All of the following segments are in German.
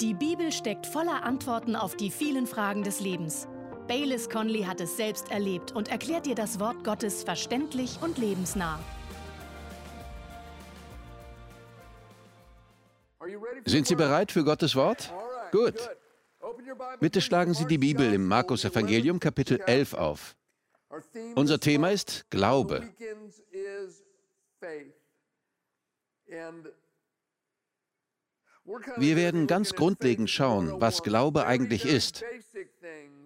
Die Bibel steckt voller Antworten auf die vielen Fragen des Lebens. Baylis Conley hat es selbst erlebt und erklärt dir das Wort Gottes verständlich und lebensnah. Sind Sie bereit für Gottes Wort? Gut. Bitte schlagen Sie die Bibel im Markus Evangelium Kapitel 11 auf. Unser Thema ist Glaube. Wir werden ganz grundlegend schauen, was Glaube eigentlich ist.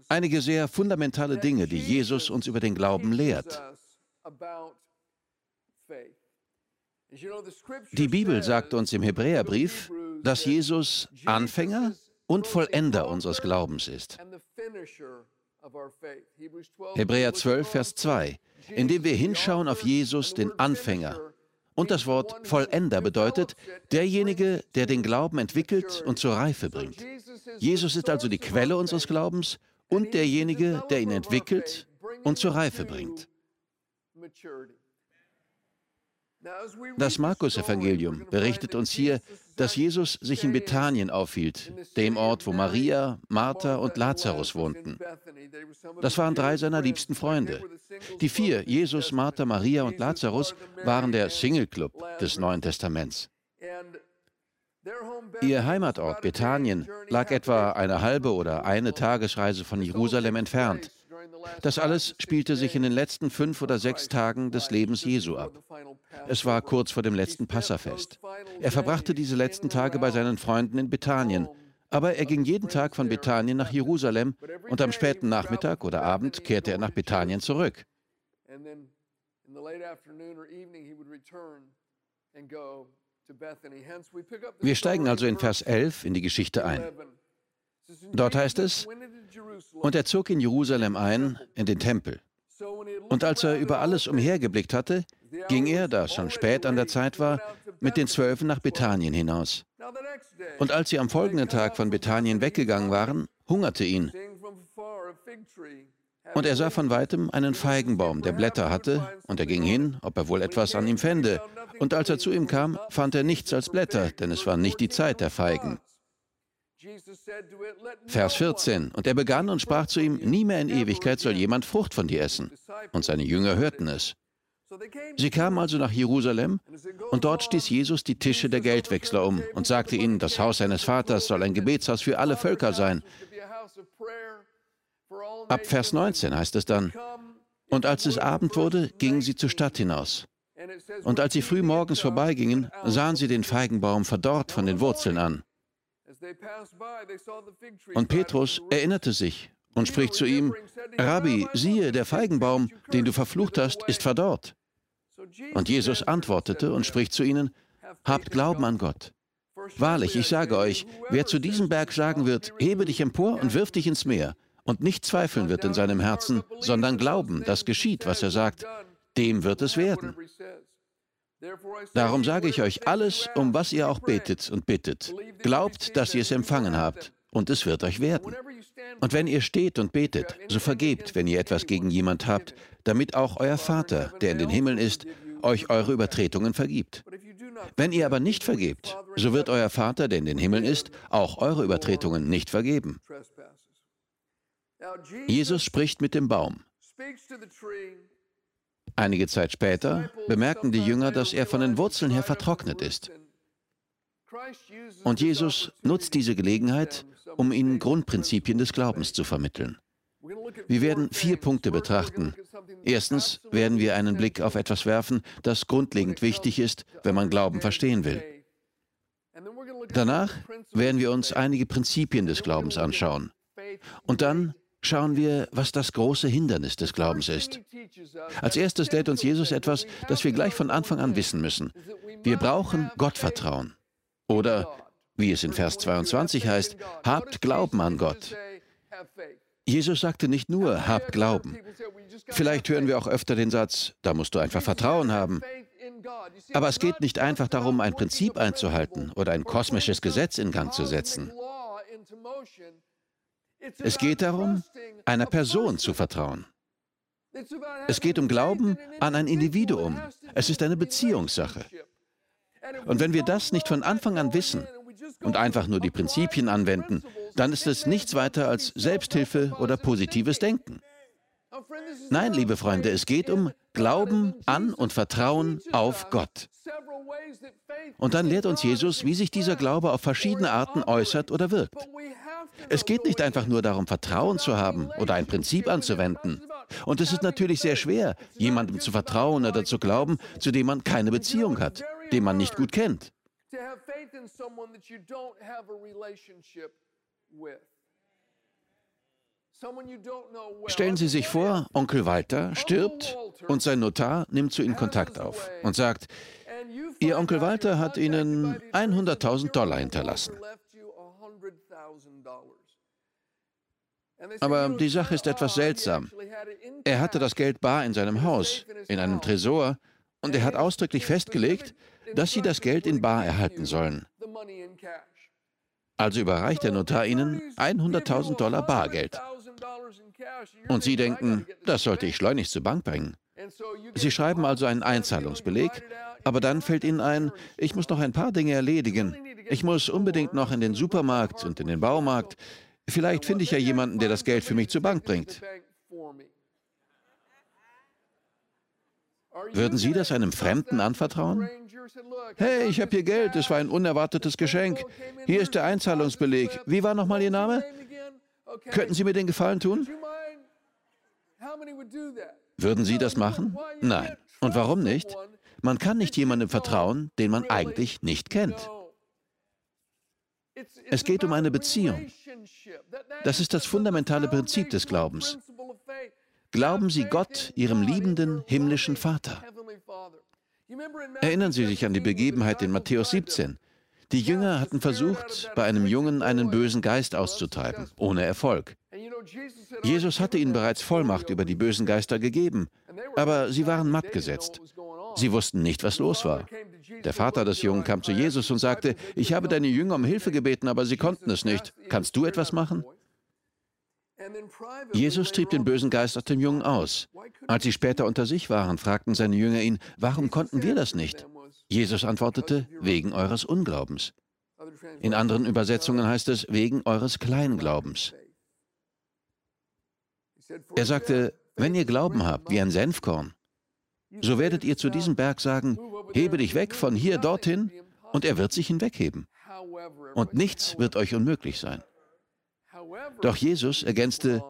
Einige sehr fundamentale Dinge, die Jesus uns über den Glauben lehrt. Die Bibel sagt uns im Hebräerbrief, dass Jesus Anfänger und Vollender unseres Glaubens ist. Hebräer 12, Vers 2, indem wir hinschauen auf Jesus, den Anfänger. Und das Wort Vollender bedeutet derjenige, der den Glauben entwickelt und zur Reife bringt. Jesus ist also die Quelle unseres Glaubens und derjenige, der ihn entwickelt und zur Reife bringt. Das Markus-Evangelium berichtet uns hier, dass Jesus sich in Bethanien aufhielt, dem Ort, wo Maria, Martha und Lazarus wohnten. Das waren drei seiner liebsten Freunde. Die vier, Jesus, Martha, Maria und Lazarus, waren der Single Club des Neuen Testaments. Ihr Heimatort Bethanien lag etwa eine halbe oder eine Tagesreise von Jerusalem entfernt. Das alles spielte sich in den letzten fünf oder sechs Tagen des Lebens Jesu ab. Es war kurz vor dem letzten Passafest. Er verbrachte diese letzten Tage bei seinen Freunden in Bethanien, aber er ging jeden Tag von Bethanien nach Jerusalem und am späten Nachmittag oder Abend kehrte er nach Bethanien zurück. Wir steigen also in Vers 11 in die Geschichte ein. Dort heißt es, und er zog in Jerusalem ein, in den Tempel. Und als er über alles umhergeblickt hatte, ging er, da es schon spät an der Zeit war, mit den Zwölfen nach Bethanien hinaus. Und als sie am folgenden Tag von Bethanien weggegangen waren, hungerte ihn. Und er sah von weitem einen Feigenbaum, der Blätter hatte, und er ging hin, ob er wohl etwas an ihm fände. Und als er zu ihm kam, fand er nichts als Blätter, denn es war nicht die Zeit der Feigen. Vers 14. Und er begann und sprach zu ihm, nie mehr in Ewigkeit soll jemand Frucht von dir essen. Und seine Jünger hörten es. Sie kamen also nach Jerusalem und dort stieß Jesus die Tische der Geldwechsler um und sagte ihnen, das Haus seines Vaters soll ein Gebetshaus für alle Völker sein. Ab Vers 19 heißt es dann, und als es Abend wurde, gingen sie zur Stadt hinaus. Und als sie früh morgens vorbeigingen, sahen sie den Feigenbaum verdorrt von den Wurzeln an. Und Petrus erinnerte sich und spricht zu ihm, Rabbi, siehe, der Feigenbaum, den du verflucht hast, ist verdorrt. Und Jesus antwortete und spricht zu ihnen, Habt Glauben an Gott. Wahrlich, ich sage euch, wer zu diesem Berg sagen wird, hebe dich empor und wirf dich ins Meer, und nicht zweifeln wird in seinem Herzen, sondern glauben, dass geschieht, was er sagt, dem wird es werden. Darum sage ich euch alles, um was ihr auch betet und bittet. Glaubt, dass ihr es empfangen habt, und es wird euch werden. Und wenn ihr steht und betet, so vergebt, wenn ihr etwas gegen jemand habt, damit auch euer Vater, der in den Himmeln ist, euch eure Übertretungen vergibt. Wenn ihr aber nicht vergebt, so wird euer Vater, der in den Himmeln ist, auch eure Übertretungen nicht vergeben. Jesus spricht mit dem Baum. Einige Zeit später bemerken die Jünger, dass er von den Wurzeln her vertrocknet ist. Und Jesus nutzt diese Gelegenheit, um ihnen Grundprinzipien des Glaubens zu vermitteln. Wir werden vier Punkte betrachten. Erstens werden wir einen Blick auf etwas werfen, das grundlegend wichtig ist, wenn man Glauben verstehen will. Danach werden wir uns einige Prinzipien des Glaubens anschauen. Und dann schauen wir, was das große Hindernis des Glaubens ist. Als erstes lehrt uns Jesus etwas, das wir gleich von Anfang an wissen müssen. Wir brauchen Gottvertrauen. Oder, wie es in Vers 22 heißt, habt Glauben an Gott. Jesus sagte nicht nur, habt Glauben. Vielleicht hören wir auch öfter den Satz, da musst du einfach Vertrauen haben. Aber es geht nicht einfach darum, ein Prinzip einzuhalten oder ein kosmisches Gesetz in Gang zu setzen. Es geht darum, einer Person zu vertrauen. Es geht um Glauben an ein Individuum. Es ist eine Beziehungssache. Und wenn wir das nicht von Anfang an wissen und einfach nur die Prinzipien anwenden, dann ist es nichts weiter als Selbsthilfe oder positives Denken. Nein, liebe Freunde, es geht um Glauben an und Vertrauen auf Gott. Und dann lehrt uns Jesus, wie sich dieser Glaube auf verschiedene Arten äußert oder wirkt. Es geht nicht einfach nur darum, Vertrauen zu haben oder ein Prinzip anzuwenden. Und es ist natürlich sehr schwer, jemandem zu vertrauen oder zu glauben, zu dem man keine Beziehung hat, den man nicht gut kennt. Stellen Sie sich vor, Onkel Walter stirbt und sein Notar nimmt zu Ihnen Kontakt auf und sagt, Ihr Onkel Walter hat Ihnen 100.000 Dollar hinterlassen. Aber die Sache ist etwas seltsam. Er hatte das Geld bar in seinem Haus, in einem Tresor, und er hat ausdrücklich festgelegt, dass Sie das Geld in bar erhalten sollen. Also überreicht der Notar Ihnen 100.000 Dollar Bargeld. Und Sie denken, das sollte ich schleunigst zur Bank bringen. Sie schreiben also einen Einzahlungsbeleg, aber dann fällt Ihnen ein, ich muss noch ein paar Dinge erledigen. Ich muss unbedingt noch in den Supermarkt und in den Baumarkt. Vielleicht finde ich ja jemanden, der das Geld für mich zur Bank bringt. Würden Sie das einem Fremden anvertrauen? Hey, ich habe hier Geld, es war ein unerwartetes Geschenk. Hier ist der Einzahlungsbeleg. Wie war nochmal Ihr Name? Könnten Sie mir den Gefallen tun? Würden Sie das machen? Nein. Und warum nicht? Man kann nicht jemandem vertrauen, den man eigentlich nicht kennt. Es geht um eine Beziehung. Das ist das fundamentale Prinzip des Glaubens. Glauben Sie Gott, Ihrem liebenden himmlischen Vater. Erinnern Sie sich an die Begebenheit in Matthäus 17. Die Jünger hatten versucht, bei einem Jungen einen bösen Geist auszutreiben, ohne Erfolg. Jesus hatte ihnen bereits Vollmacht über die bösen Geister gegeben, aber sie waren matt gesetzt. Sie wussten nicht, was los war. Der Vater des Jungen kam zu Jesus und sagte, ich habe deine Jünger um Hilfe gebeten, aber sie konnten es nicht. Kannst du etwas machen? Jesus trieb den bösen Geist aus dem Jungen aus. Als sie später unter sich waren, fragten seine Jünger ihn, warum konnten wir das nicht? Jesus antwortete, wegen eures Unglaubens. In anderen Übersetzungen heißt es, wegen eures Kleinglaubens. Er sagte, wenn ihr Glauben habt wie ein Senfkorn, so werdet ihr zu diesem Berg sagen, hebe dich weg von hier dorthin, und er wird sich hinwegheben. Und nichts wird euch unmöglich sein. Doch Jesus ergänzte,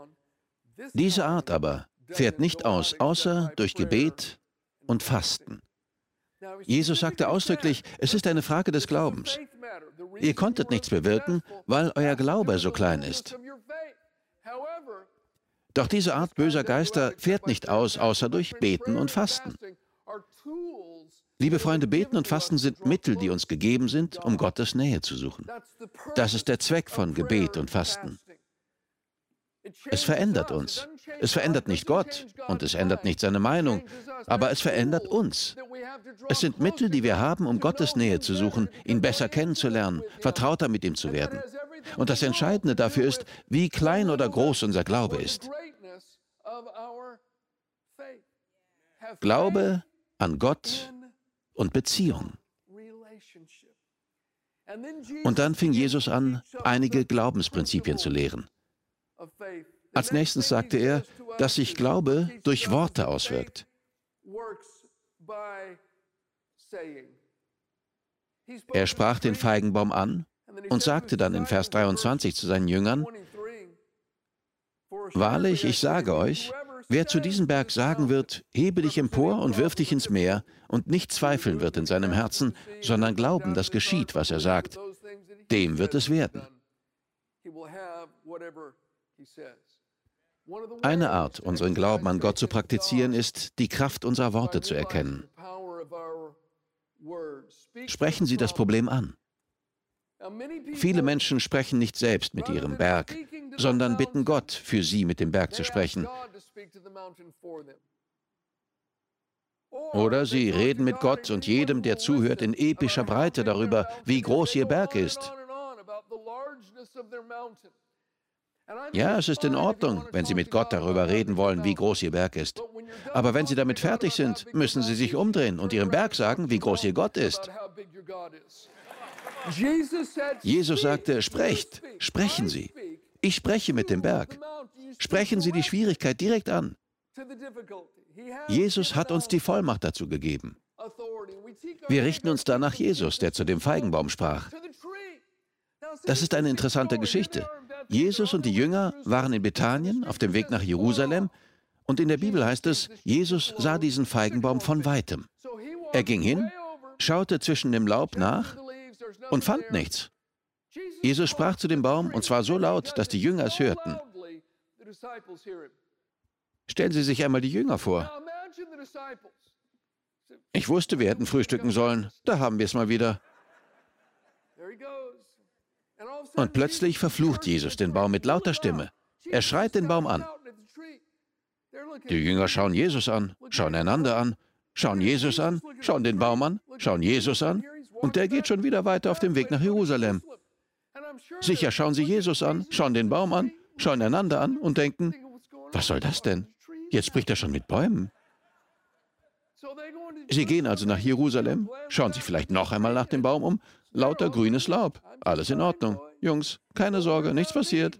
diese Art aber fährt nicht aus, außer durch Gebet und Fasten. Jesus sagte ausdrücklich, es ist eine Frage des Glaubens. Ihr konntet nichts bewirken, weil euer Glaube so klein ist. Doch diese Art böser Geister fährt nicht aus, außer durch Beten und Fasten. Liebe Freunde, Beten und Fasten sind Mittel, die uns gegeben sind, um Gottes Nähe zu suchen. Das ist der Zweck von Gebet und Fasten. Es verändert uns. Es verändert nicht Gott und es ändert nicht seine Meinung, aber es verändert uns. Es sind Mittel, die wir haben, um Gottes Nähe zu suchen, ihn besser kennenzulernen, vertrauter mit ihm zu werden. Und das Entscheidende dafür ist, wie klein oder groß unser Glaube ist. Glaube an Gott und Beziehung. Und dann fing Jesus an, einige Glaubensprinzipien zu lehren. Als nächstes sagte er, dass sich Glaube durch Worte auswirkt. Er sprach den Feigenbaum an und sagte dann in Vers 23 zu seinen Jüngern, Wahrlich, ich sage euch, wer zu diesem Berg sagen wird, hebe dich empor und wirf dich ins Meer, und nicht zweifeln wird in seinem Herzen, sondern glauben, dass geschieht, was er sagt, dem wird es werden. Eine Art, unseren Glauben an Gott zu praktizieren, ist, die Kraft unserer Worte zu erkennen. Sprechen Sie das Problem an. Viele Menschen sprechen nicht selbst mit ihrem Berg, sondern bitten Gott, für sie mit dem Berg zu sprechen. Oder sie reden mit Gott und jedem, der zuhört, in epischer Breite darüber, wie groß ihr Berg ist. Ja, es ist in Ordnung, wenn Sie mit Gott darüber reden wollen, wie groß Ihr Berg ist. Aber wenn Sie damit fertig sind, müssen Sie sich umdrehen und Ihrem Berg sagen, wie groß Ihr Gott ist. Jesus sagte, sprecht, sprechen Sie. Ich spreche mit dem Berg. Sprechen Sie die Schwierigkeit direkt an. Jesus hat uns die Vollmacht dazu gegeben. Wir richten uns da nach Jesus, der zu dem Feigenbaum sprach. Das ist eine interessante Geschichte. Jesus und die Jünger waren in Bethanien auf dem Weg nach Jerusalem und in der Bibel heißt es, Jesus sah diesen Feigenbaum von weitem. Er ging hin, schaute zwischen dem Laub nach und fand nichts. Jesus sprach zu dem Baum und zwar so laut, dass die Jünger es hörten. Stellen Sie sich einmal die Jünger vor. Ich wusste, wir hätten frühstücken sollen. Da haben wir es mal wieder. Und plötzlich verflucht Jesus den Baum mit lauter Stimme. Er schreit den Baum an. Die Jünger schauen Jesus an, schauen einander an, schauen Jesus an, schauen den Baum an, schauen Jesus an und der geht schon wieder weiter auf dem Weg nach Jerusalem. Sicher schauen sie Jesus an, schauen den Baum an, schauen einander an und denken, was soll das denn? Jetzt spricht er schon mit Bäumen. Sie gehen also nach Jerusalem, schauen sich vielleicht noch einmal nach dem Baum um. Lauter grünes Laub. Alles in Ordnung. Jungs, keine Sorge, nichts passiert.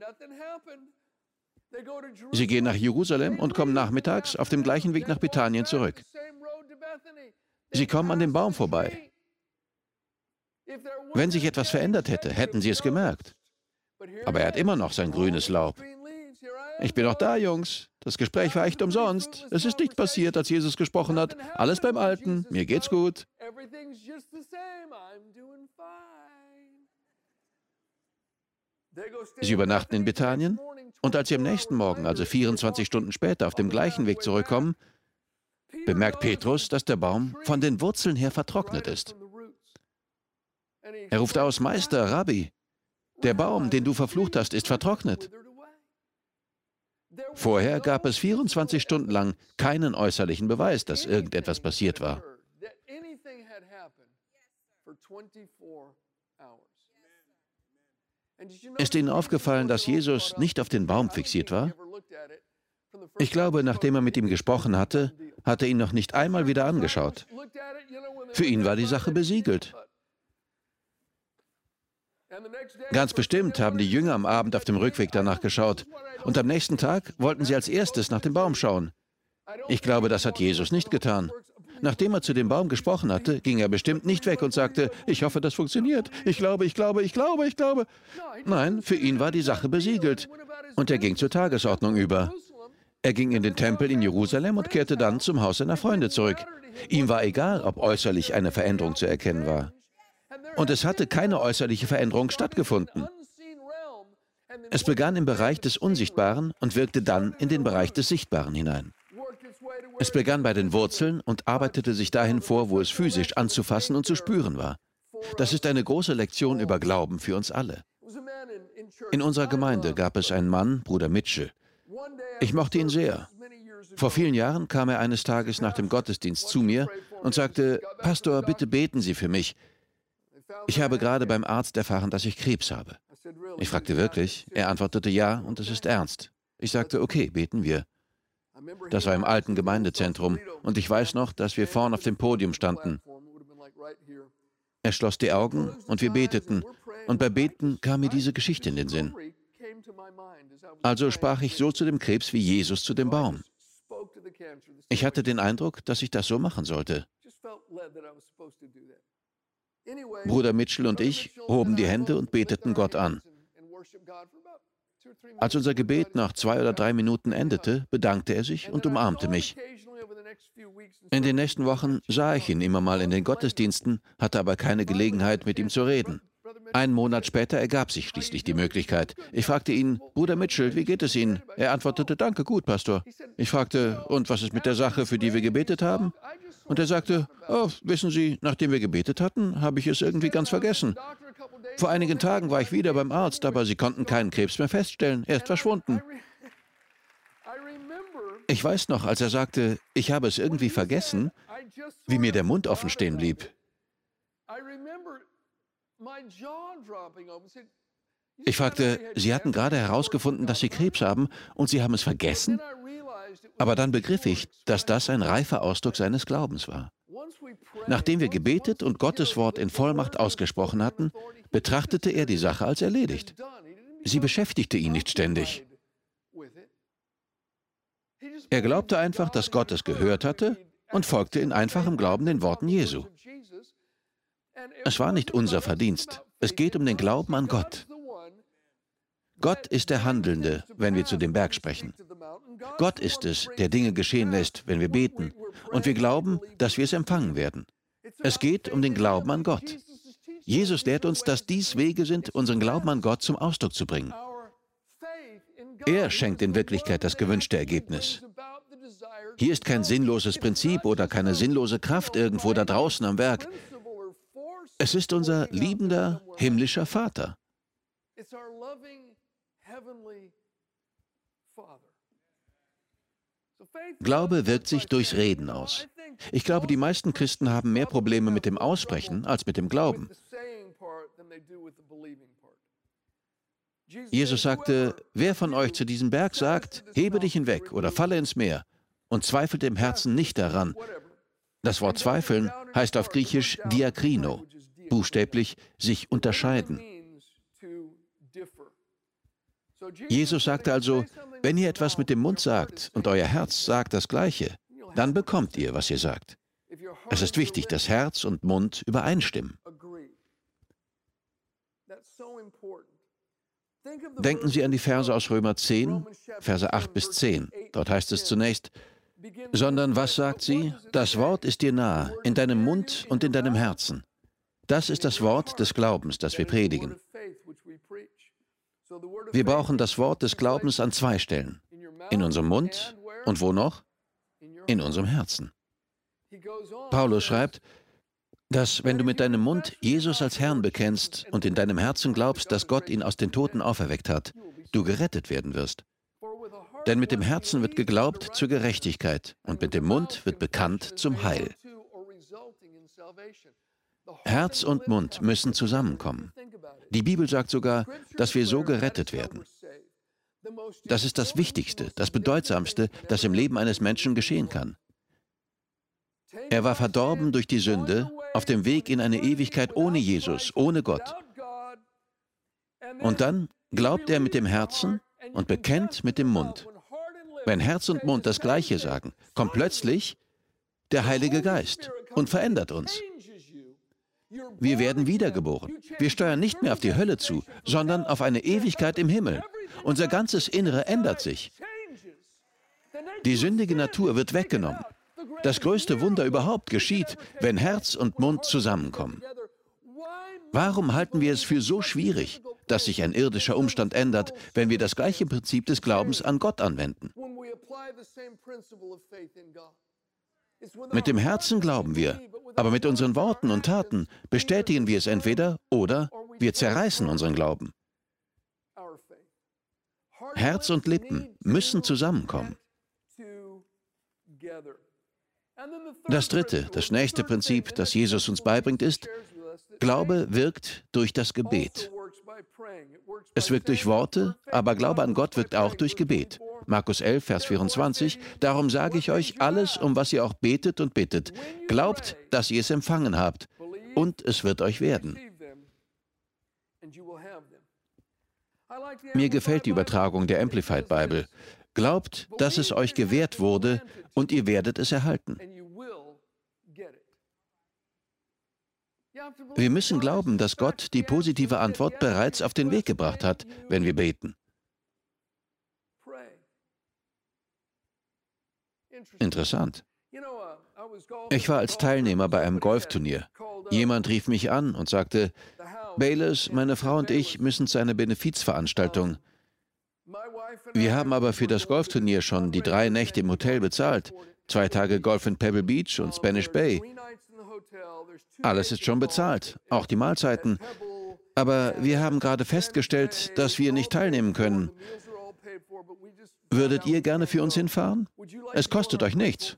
Sie gehen nach Jerusalem und kommen nachmittags auf dem gleichen Weg nach Bethanien zurück. Sie kommen an dem Baum vorbei. Wenn sich etwas verändert hätte, hätten sie es gemerkt. Aber er hat immer noch sein grünes Laub. Ich bin noch da, Jungs. Das Gespräch war echt umsonst. Es ist nicht passiert, als Jesus gesprochen hat. Alles beim Alten. Mir geht's gut. Sie übernachten in Bethanien und als sie am nächsten Morgen, also 24 Stunden später, auf dem gleichen Weg zurückkommen, bemerkt Petrus, dass der Baum von den Wurzeln her vertrocknet ist. Er ruft aus, Meister, Rabbi, der Baum, den du verflucht hast, ist vertrocknet. Vorher gab es 24 Stunden lang keinen äußerlichen Beweis, dass irgendetwas passiert war. Ist Ihnen aufgefallen, dass Jesus nicht auf den Baum fixiert war? Ich glaube, nachdem er mit ihm gesprochen hatte, hat er ihn noch nicht einmal wieder angeschaut. Für ihn war die Sache besiegelt. Ganz bestimmt haben die Jünger am Abend auf dem Rückweg danach geschaut. Und am nächsten Tag wollten sie als erstes nach dem Baum schauen. Ich glaube, das hat Jesus nicht getan. Nachdem er zu dem Baum gesprochen hatte, ging er bestimmt nicht weg und sagte, ich hoffe, das funktioniert. Ich glaube, ich glaube, ich glaube, ich glaube. Nein, für ihn war die Sache besiegelt. Und er ging zur Tagesordnung über. Er ging in den Tempel in Jerusalem und kehrte dann zum Haus seiner Freunde zurück. Ihm war egal, ob äußerlich eine Veränderung zu erkennen war. Und es hatte keine äußerliche Veränderung stattgefunden. Es begann im Bereich des Unsichtbaren und wirkte dann in den Bereich des Sichtbaren hinein. Es begann bei den Wurzeln und arbeitete sich dahin vor, wo es physisch anzufassen und zu spüren war. Das ist eine große Lektion über Glauben für uns alle. In unserer Gemeinde gab es einen Mann, Bruder Mitchell. Ich mochte ihn sehr. Vor vielen Jahren kam er eines Tages nach dem Gottesdienst zu mir und sagte, Pastor, bitte beten Sie für mich. Ich habe gerade beim Arzt erfahren, dass ich Krebs habe. Ich fragte wirklich. Er antwortete ja und es ist ernst. Ich sagte, okay, beten wir. Das war im alten Gemeindezentrum und ich weiß noch, dass wir vorn auf dem Podium standen. Er schloss die Augen und wir beteten. Und bei Beten kam mir diese Geschichte in den Sinn. Also sprach ich so zu dem Krebs wie Jesus zu dem Baum. Ich hatte den Eindruck, dass ich das so machen sollte. Bruder Mitchell und ich hoben die Hände und beteten Gott an. Als unser Gebet nach zwei oder drei Minuten endete, bedankte er sich und umarmte mich. In den nächsten Wochen sah ich ihn immer mal in den Gottesdiensten, hatte aber keine Gelegenheit, mit ihm zu reden. Einen Monat später ergab sich schließlich die Möglichkeit. Ich fragte ihn, Bruder Mitchell, wie geht es Ihnen? Er antwortete, danke, gut, Pastor. Ich fragte, und was ist mit der Sache, für die wir gebetet haben? Und er sagte, oh, wissen Sie, nachdem wir gebetet hatten, habe ich es irgendwie ganz vergessen. Vor einigen Tagen war ich wieder beim Arzt, aber sie konnten keinen Krebs mehr feststellen. Er ist verschwunden. Ich weiß noch, als er sagte, ich habe es irgendwie vergessen, wie mir der Mund offen stehen blieb. Ich fragte, Sie hatten gerade herausgefunden, dass Sie Krebs haben und Sie haben es vergessen? Aber dann begriff ich, dass das ein reifer Ausdruck seines Glaubens war. Nachdem wir gebetet und Gottes Wort in Vollmacht ausgesprochen hatten, betrachtete er die Sache als erledigt. Sie beschäftigte ihn nicht ständig. Er glaubte einfach, dass Gott es gehört hatte und folgte in einfachem Glauben den Worten Jesu. Es war nicht unser Verdienst. Es geht um den Glauben an Gott. Gott ist der Handelnde, wenn wir zu dem Berg sprechen. Gott ist es, der Dinge geschehen lässt, wenn wir beten. Und wir glauben, dass wir es empfangen werden. Es geht um den Glauben an Gott. Jesus lehrt uns, dass dies Wege sind, unseren Glauben an Gott zum Ausdruck zu bringen. Er schenkt in Wirklichkeit das gewünschte Ergebnis. Hier ist kein sinnloses Prinzip oder keine sinnlose Kraft irgendwo da draußen am Werk. Es ist unser liebender himmlischer Vater. Glaube wirkt sich durchs Reden aus. Ich glaube, die meisten Christen haben mehr Probleme mit dem Aussprechen als mit dem Glauben. Jesus sagte, wer von euch zu diesem Berg sagt, hebe dich hinweg oder falle ins Meer und zweifelt im Herzen nicht daran. Das Wort zweifeln heißt auf Griechisch diakrino, buchstäblich sich unterscheiden. Jesus sagte also, wenn ihr etwas mit dem Mund sagt und euer Herz sagt das Gleiche, dann bekommt ihr, was ihr sagt. Es ist wichtig, dass Herz und Mund übereinstimmen. Denken Sie an die Verse aus Römer 10, Verse 8 bis 10. Dort heißt es zunächst, sondern was sagt sie? Das Wort ist dir nahe, in deinem Mund und in deinem Herzen. Das ist das Wort des Glaubens, das wir predigen. Wir brauchen das Wort des Glaubens an zwei Stellen. In unserem Mund und wo noch? In unserem Herzen. Paulus schreibt, dass wenn du mit deinem Mund Jesus als Herrn bekennst und in deinem Herzen glaubst, dass Gott ihn aus den Toten auferweckt hat, du gerettet werden wirst. Denn mit dem Herzen wird geglaubt zur Gerechtigkeit und mit dem Mund wird bekannt zum Heil. Herz und Mund müssen zusammenkommen. Die Bibel sagt sogar, dass wir so gerettet werden. Das ist das Wichtigste, das Bedeutsamste, das im Leben eines Menschen geschehen kann. Er war verdorben durch die Sünde, auf dem Weg in eine Ewigkeit ohne Jesus, ohne Gott. Und dann glaubt er mit dem Herzen und bekennt mit dem Mund. Wenn Herz und Mund das Gleiche sagen, kommt plötzlich der Heilige Geist und verändert uns. Wir werden wiedergeboren. Wir steuern nicht mehr auf die Hölle zu, sondern auf eine Ewigkeit im Himmel. Unser ganzes Innere ändert sich. Die sündige Natur wird weggenommen. Das größte Wunder überhaupt geschieht, wenn Herz und Mund zusammenkommen. Warum halten wir es für so schwierig, dass sich ein irdischer Umstand ändert, wenn wir das gleiche Prinzip des Glaubens an Gott anwenden? Mit dem Herzen glauben wir, aber mit unseren Worten und Taten bestätigen wir es entweder oder wir zerreißen unseren Glauben. Herz und Lippen müssen zusammenkommen. Das dritte, das nächste Prinzip, das Jesus uns beibringt, ist, Glaube wirkt durch das Gebet. Es wirkt durch Worte, aber Glaube an Gott wirkt auch durch Gebet. Markus 11, Vers 24, darum sage ich euch alles, um was ihr auch betet und bittet. Glaubt, dass ihr es empfangen habt, und es wird euch werden. Mir gefällt die Übertragung der Amplified Bible. Glaubt, dass es euch gewährt wurde, und ihr werdet es erhalten. Wir müssen glauben, dass Gott die positive Antwort bereits auf den Weg gebracht hat, wenn wir beten. Interessant. Ich war als Teilnehmer bei einem Golfturnier. Jemand rief mich an und sagte, Bayless, meine Frau und ich müssen zu einer Benefizveranstaltung. Wir haben aber für das Golfturnier schon die drei Nächte im Hotel bezahlt. Zwei Tage Golf in Pebble Beach und Spanish Bay. Alles ist schon bezahlt, auch die Mahlzeiten. Aber wir haben gerade festgestellt, dass wir nicht teilnehmen können. Würdet ihr gerne für uns hinfahren? Es kostet euch nichts.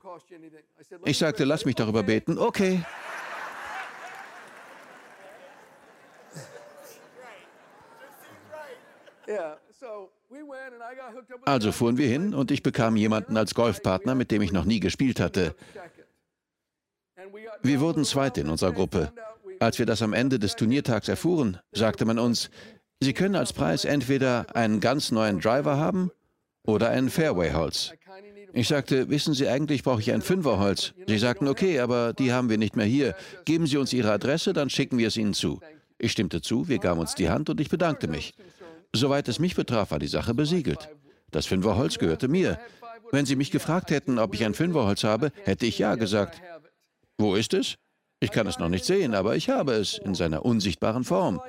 Ich sagte, lass mich darüber beten. Okay. Also fuhren wir hin und ich bekam jemanden als Golfpartner, mit dem ich noch nie gespielt hatte. Wir wurden Zweite in unserer Gruppe. Als wir das am Ende des Turniertags erfuhren, sagte man uns, Sie können als Preis entweder einen ganz neuen Driver haben oder ein Fairway-Holz. Ich sagte, wissen Sie, eigentlich brauche ich ein Fünferholz. Sie sagten, okay, aber die haben wir nicht mehr hier. Geben Sie uns Ihre Adresse, dann schicken wir es Ihnen zu. Ich stimmte zu, wir gaben uns die Hand und ich bedankte mich. Soweit es mich betraf, war die Sache besiegelt. Das Fünferholz gehörte mir. Wenn Sie mich gefragt hätten, ob ich ein Fünferholz habe, hätte ich ja gesagt. Wo ist es? Ich kann es noch nicht sehen, aber ich habe es in seiner unsichtbaren Form.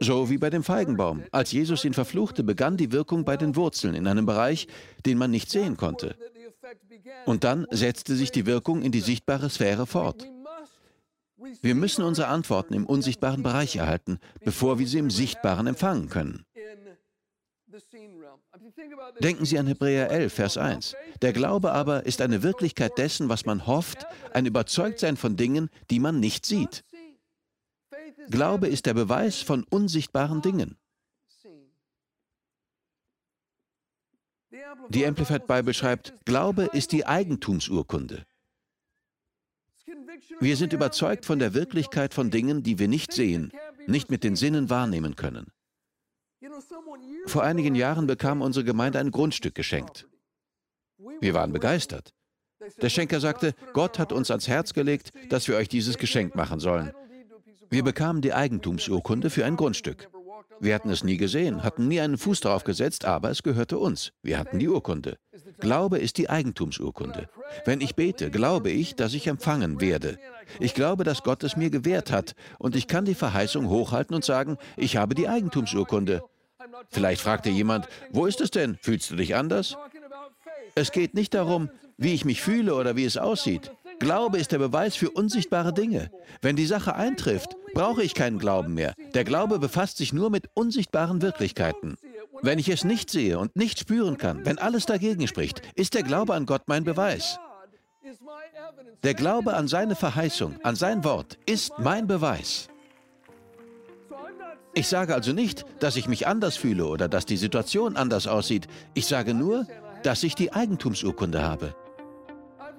So wie bei dem Feigenbaum. Als Jesus ihn verfluchte, begann die Wirkung bei den Wurzeln in einem Bereich, den man nicht sehen konnte. Und dann setzte sich die Wirkung in die sichtbare Sphäre fort. Wir müssen unsere Antworten im unsichtbaren Bereich erhalten, bevor wir sie im Sichtbaren empfangen können. Denken Sie an Hebräer 11, Vers 1. Der Glaube aber ist eine Wirklichkeit dessen, was man hofft, ein Überzeugtsein von Dingen, die man nicht sieht. Glaube ist der Beweis von unsichtbaren Dingen. Die Amplified Bible schreibt, Glaube ist die Eigentumsurkunde. Wir sind überzeugt von der Wirklichkeit von Dingen, die wir nicht sehen, nicht mit den Sinnen wahrnehmen können. Vor einigen Jahren bekam unsere Gemeinde ein Grundstück geschenkt. Wir waren begeistert. Der Schenker sagte, Gott hat uns ans Herz gelegt, dass wir euch dieses Geschenk machen sollen. Wir bekamen die Eigentumsurkunde für ein Grundstück. Wir hatten es nie gesehen, hatten nie einen Fuß darauf gesetzt, aber es gehörte uns. Wir hatten die Urkunde. Glaube ist die Eigentumsurkunde. Wenn ich bete, glaube ich, dass ich empfangen werde. Ich glaube, dass Gott es mir gewährt hat und ich kann die Verheißung hochhalten und sagen, ich habe die Eigentumsurkunde. Vielleicht fragte jemand, wo ist es denn? Fühlst du dich anders? Es geht nicht darum, wie ich mich fühle oder wie es aussieht. Glaube ist der Beweis für unsichtbare Dinge. Wenn die Sache eintrifft, brauche ich keinen Glauben mehr. Der Glaube befasst sich nur mit unsichtbaren Wirklichkeiten. Wenn ich es nicht sehe und nicht spüren kann, wenn alles dagegen spricht, ist der Glaube an Gott mein Beweis. Der Glaube an seine Verheißung, an sein Wort, ist mein Beweis. Ich sage also nicht, dass ich mich anders fühle oder dass die Situation anders aussieht. Ich sage nur, dass ich die Eigentumsurkunde habe.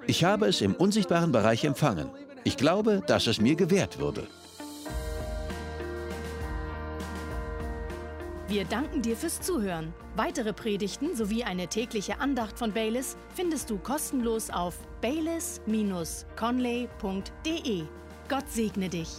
Ich habe es im unsichtbaren Bereich empfangen. Ich glaube, dass es mir gewährt würde. Wir danken dir fürs Zuhören. Weitere Predigten sowie eine tägliche Andacht von Baylis findest du kostenlos auf baylis-conley.de. Gott segne dich.